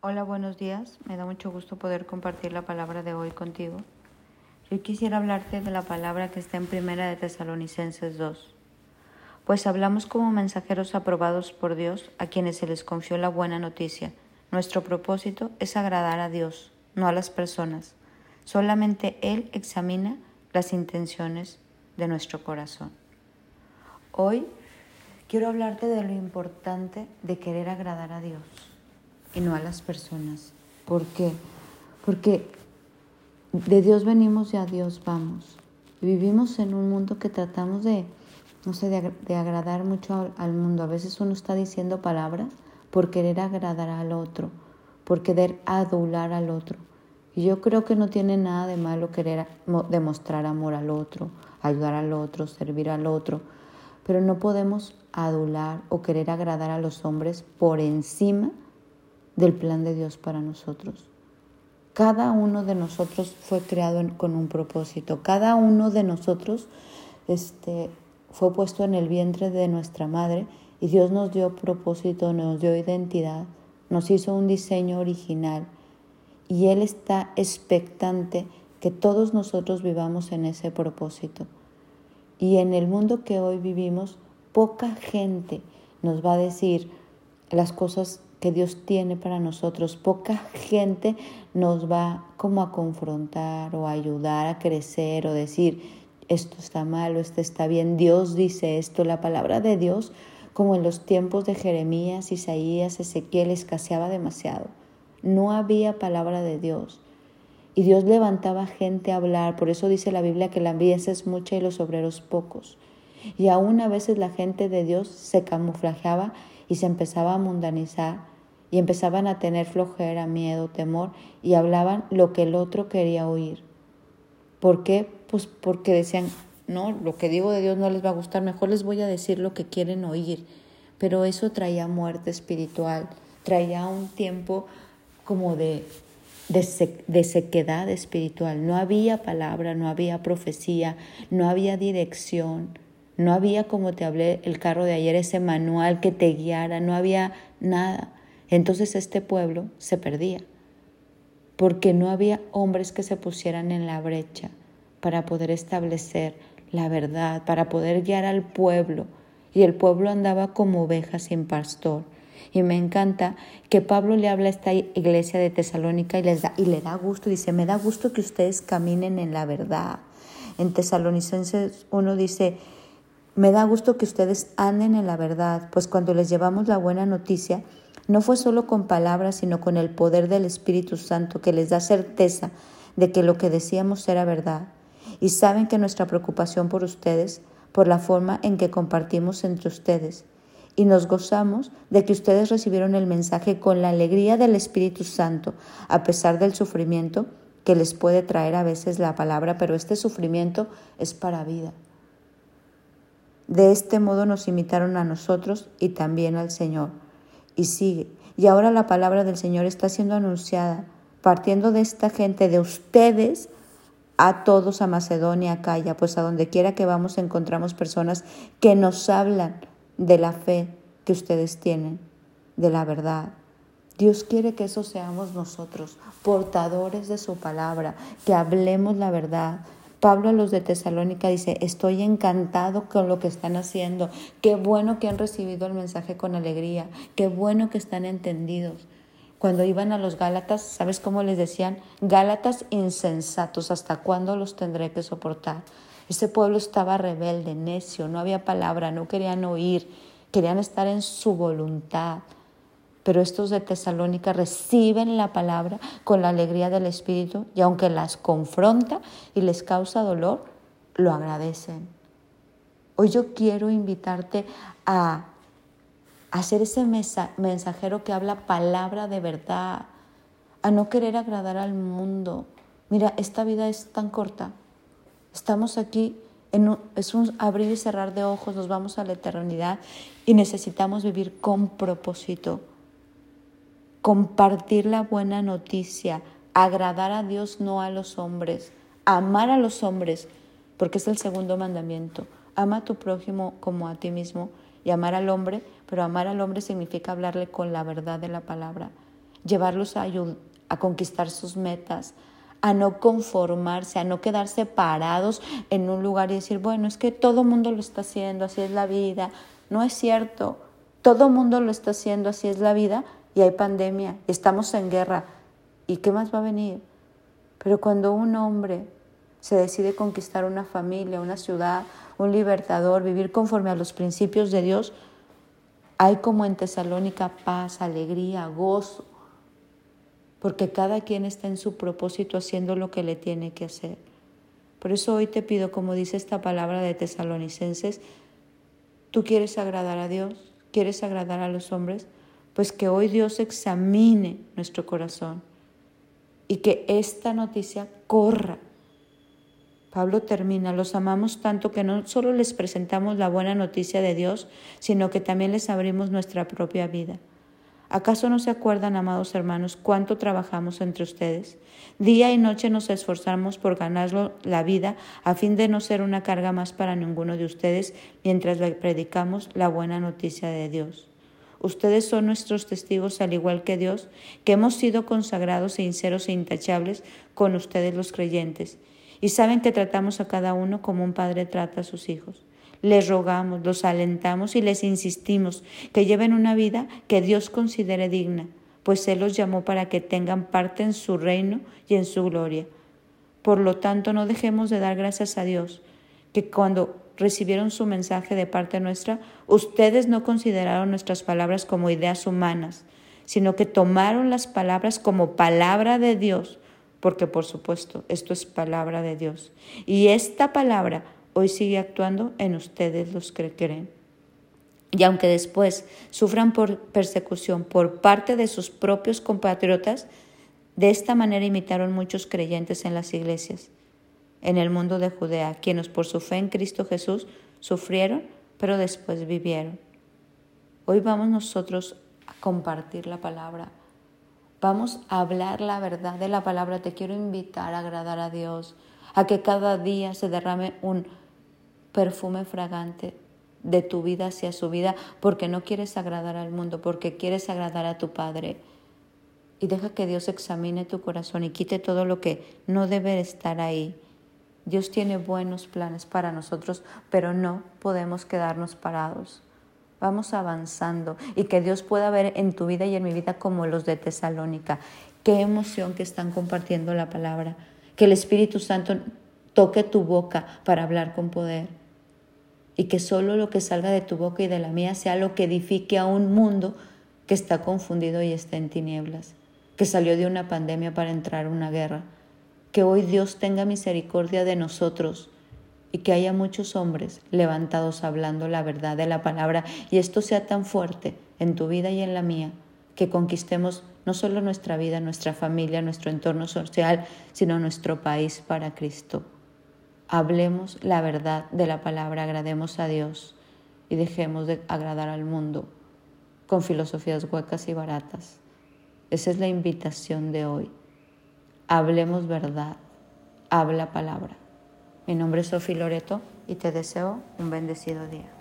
Hola, buenos días. Me da mucho gusto poder compartir la palabra de hoy contigo. Yo quisiera hablarte de la palabra que está en Primera de Tesalonicenses 2. Pues hablamos como mensajeros aprobados por Dios a quienes se les confió la buena noticia. Nuestro propósito es agradar a Dios, no a las personas. Solamente Él examina las intenciones de nuestro corazón. Hoy quiero hablarte de lo importante de querer agradar a Dios y no a las personas. ¿Por qué? Porque de Dios venimos y a Dios vamos. vivimos en un mundo que tratamos de, no sé, de, agradar mucho al, mundo. A veces uno está diciendo palabras por querer agradar al otro, por querer adular al otro. Y yo creo que no tiene nada de malo querer demostrar amor al otro, ayudar al otro, servir al otro, pero no podemos adular o querer agradar a los hombres por encima del plan de Dios para nosotros. Cada uno de nosotros fue creado con un propósito. Cada uno de nosotros este, fue puesto en el vientre de nuestra madre y Dios nos dio propósito, nos dio identidad, nos hizo un diseño original y Él está expectante que todos nosotros vivamos en ese propósito. Y en el mundo que hoy vivimos, poca gente nos va a decir las cosas que Dios tiene para nosotros. Poca gente nos va como a confrontar o a ayudar a crecer o decir, esto está mal o esto está bien. Dios dice esto, la palabra de Dios, como en los tiempos de Jeremías, Isaías, Ezequiel, escaseaba demasiado. No había palabra de Dios. Y Dios levantaba gente a hablar, por eso dice la Biblia que la envidia es mucha y los obreros pocos. Y aún a veces la gente de Dios se camuflajeaba y se empezaba a mundanizar y empezaban a tener flojera, miedo, temor y hablaban lo que el otro quería oír. ¿Por qué? Pues porque decían, no, lo que digo de Dios no les va a gustar, mejor les voy a decir lo que quieren oír. Pero eso traía muerte espiritual, traía un tiempo como de, de, de sequedad espiritual. No había palabra, no había profecía, no había dirección no había, como te hablé el carro de ayer, ese manual que te guiara, no había nada. Entonces este pueblo se perdía, porque no había hombres que se pusieran en la brecha para poder establecer la verdad, para poder guiar al pueblo. Y el pueblo andaba como ovejas sin pastor. Y me encanta que Pablo le habla a esta iglesia de Tesalónica y, les da, y le da gusto, dice, me da gusto que ustedes caminen en la verdad. En Tesalonicenses uno dice, me da gusto que ustedes anden en la verdad, pues cuando les llevamos la buena noticia, no fue solo con palabras, sino con el poder del Espíritu Santo que les da certeza de que lo que decíamos era verdad. Y saben que nuestra preocupación por ustedes, por la forma en que compartimos entre ustedes, y nos gozamos de que ustedes recibieron el mensaje con la alegría del Espíritu Santo, a pesar del sufrimiento que les puede traer a veces la palabra, pero este sufrimiento es para vida. De este modo nos imitaron a nosotros y también al Señor. Y sigue. Y ahora la palabra del Señor está siendo anunciada, partiendo de esta gente, de ustedes, a todos a Macedonia, a Calla, pues a donde quiera que vamos encontramos personas que nos hablan de la fe que ustedes tienen, de la verdad. Dios quiere que eso seamos nosotros, portadores de su palabra, que hablemos la verdad, Pablo a los de Tesalónica dice, estoy encantado con lo que están haciendo, qué bueno que han recibido el mensaje con alegría, qué bueno que están entendidos. Cuando iban a los Gálatas, ¿sabes cómo les decían? Gálatas insensatos, ¿hasta cuándo los tendré que soportar? Ese pueblo estaba rebelde, necio, no había palabra, no querían oír, querían estar en su voluntad pero estos de Tesalónica reciben la palabra con la alegría del Espíritu y aunque las confronta y les causa dolor, lo agradecen. Hoy yo quiero invitarte a, hacer ese mensajero que habla palabra de verdad, a no querer agradar al mundo. Mira, esta vida es tan corta. Estamos aquí, en es un abrir y cerrar de ojos, nos vamos a la eternidad y necesitamos vivir con propósito compartir la buena noticia, agradar a Dios, no a los hombres, amar a los hombres, porque es el segundo mandamiento. Ama a tu prójimo como a ti mismo y amar al hombre, pero amar al hombre significa hablarle con la verdad de la palabra. llevarlos a, a conquistar sus metas, a no conformarse, a no quedarse parados en un lugar y decir, bueno, es que todo mundo lo está haciendo, así es la vida. No es cierto, todo mundo lo está haciendo, así es la vida y hay pandemia, estamos en guerra. ¿Y qué más va a venir? Pero cuando un hombre se decide conquistar una familia, una ciudad, un libertador, vivir conforme a los principios de Dios, hay como en Tesalónica paz, alegría, gozo, porque cada quien está en su propósito haciendo lo que le tiene que hacer. Por eso hoy te pido, como dice esta palabra de tesalonicenses, tú quieres agradar a Dios, quieres agradar a los hombres, pues que hoy Dios examine nuestro corazón y que esta noticia corra Pablo termina, los amamos tanto que no solo les presentamos la buena noticia de Dios, sino que también les abrimos nuestra propia vida. ¿Acaso no se acuerdan, amados hermanos, cuánto trabajamos entre ustedes? Día y noche nos esforzamos por ganar la vida a fin de no ser una carga más para ninguno de ustedes mientras predicamos la buena noticia de Dios. Ustedes son nuestros testigos al igual que Dios, que hemos sido consagrados, sinceros e intachables con ustedes los creyentes y saben que tratamos a cada uno como un padre trata a sus hijos. Les rogamos, los alentamos y les insistimos que lleven una vida que Dios considere digna, pues Él los llamó para que tengan parte en su reino y en su gloria. Por lo tanto, no dejemos de dar gracias a Dios, que cuando recibieron su mensaje de parte nuestra, ustedes no consideraron nuestras palabras como ideas humanas, sino que tomaron las palabras como palabra de Dios porque por supuesto esto es palabra de Dios. Y esta palabra hoy sigue actuando en ustedes los que creen. Y aunque después sufran por persecución por parte de sus propios compatriotas, de esta manera imitaron muchos creyentes en las iglesias, en el mundo de Judea, quienes por su fe en Cristo Jesús sufrieron, pero después vivieron. Hoy vamos nosotros a compartir la palabra, Vamos a hablar la verdad de la palabra. Te quiero invitar a agradar a Dios, a que cada día se derrame un perfume fragante de tu vida hacia su vida, porque no quieres agradar al mundo, porque quieres agradar a tu Padre. Y deja que Dios examine tu corazón y quite todo lo que no debe estar ahí. Dios tiene buenos planes para nosotros, pero no podemos quedarnos parados. Vamos avanzando y que Dios pueda ver en tu vida y en mi vida como los de Tesalónica. Qué emoción que están compartiendo la palabra. Que el Espíritu Santo toque tu boca para hablar con poder. Y que solo lo que salga de tu boca y de la mía sea lo que edifique a un mundo que está confundido y está en tinieblas. Que salió de una pandemia para entrar a una guerra. Que hoy Dios tenga misericordia de nosotros y que haya muchos hombres levantados hablando la verdad de la palabra y esto sea tan fuerte en tu vida y en la mía que conquistemos no solo nuestra vida, nuestra familia, nuestro entorno social, sino nuestro país para Cristo. Hablemos la verdad de la palabra, agrademos a Dios y dejemos de agradar al mundo con filosofías huecas y baratas. Esa es la invitación de hoy. Hablemos verdad, habla palabra. Mi nombre es Sofía Loreto y te deseo un bendecido día.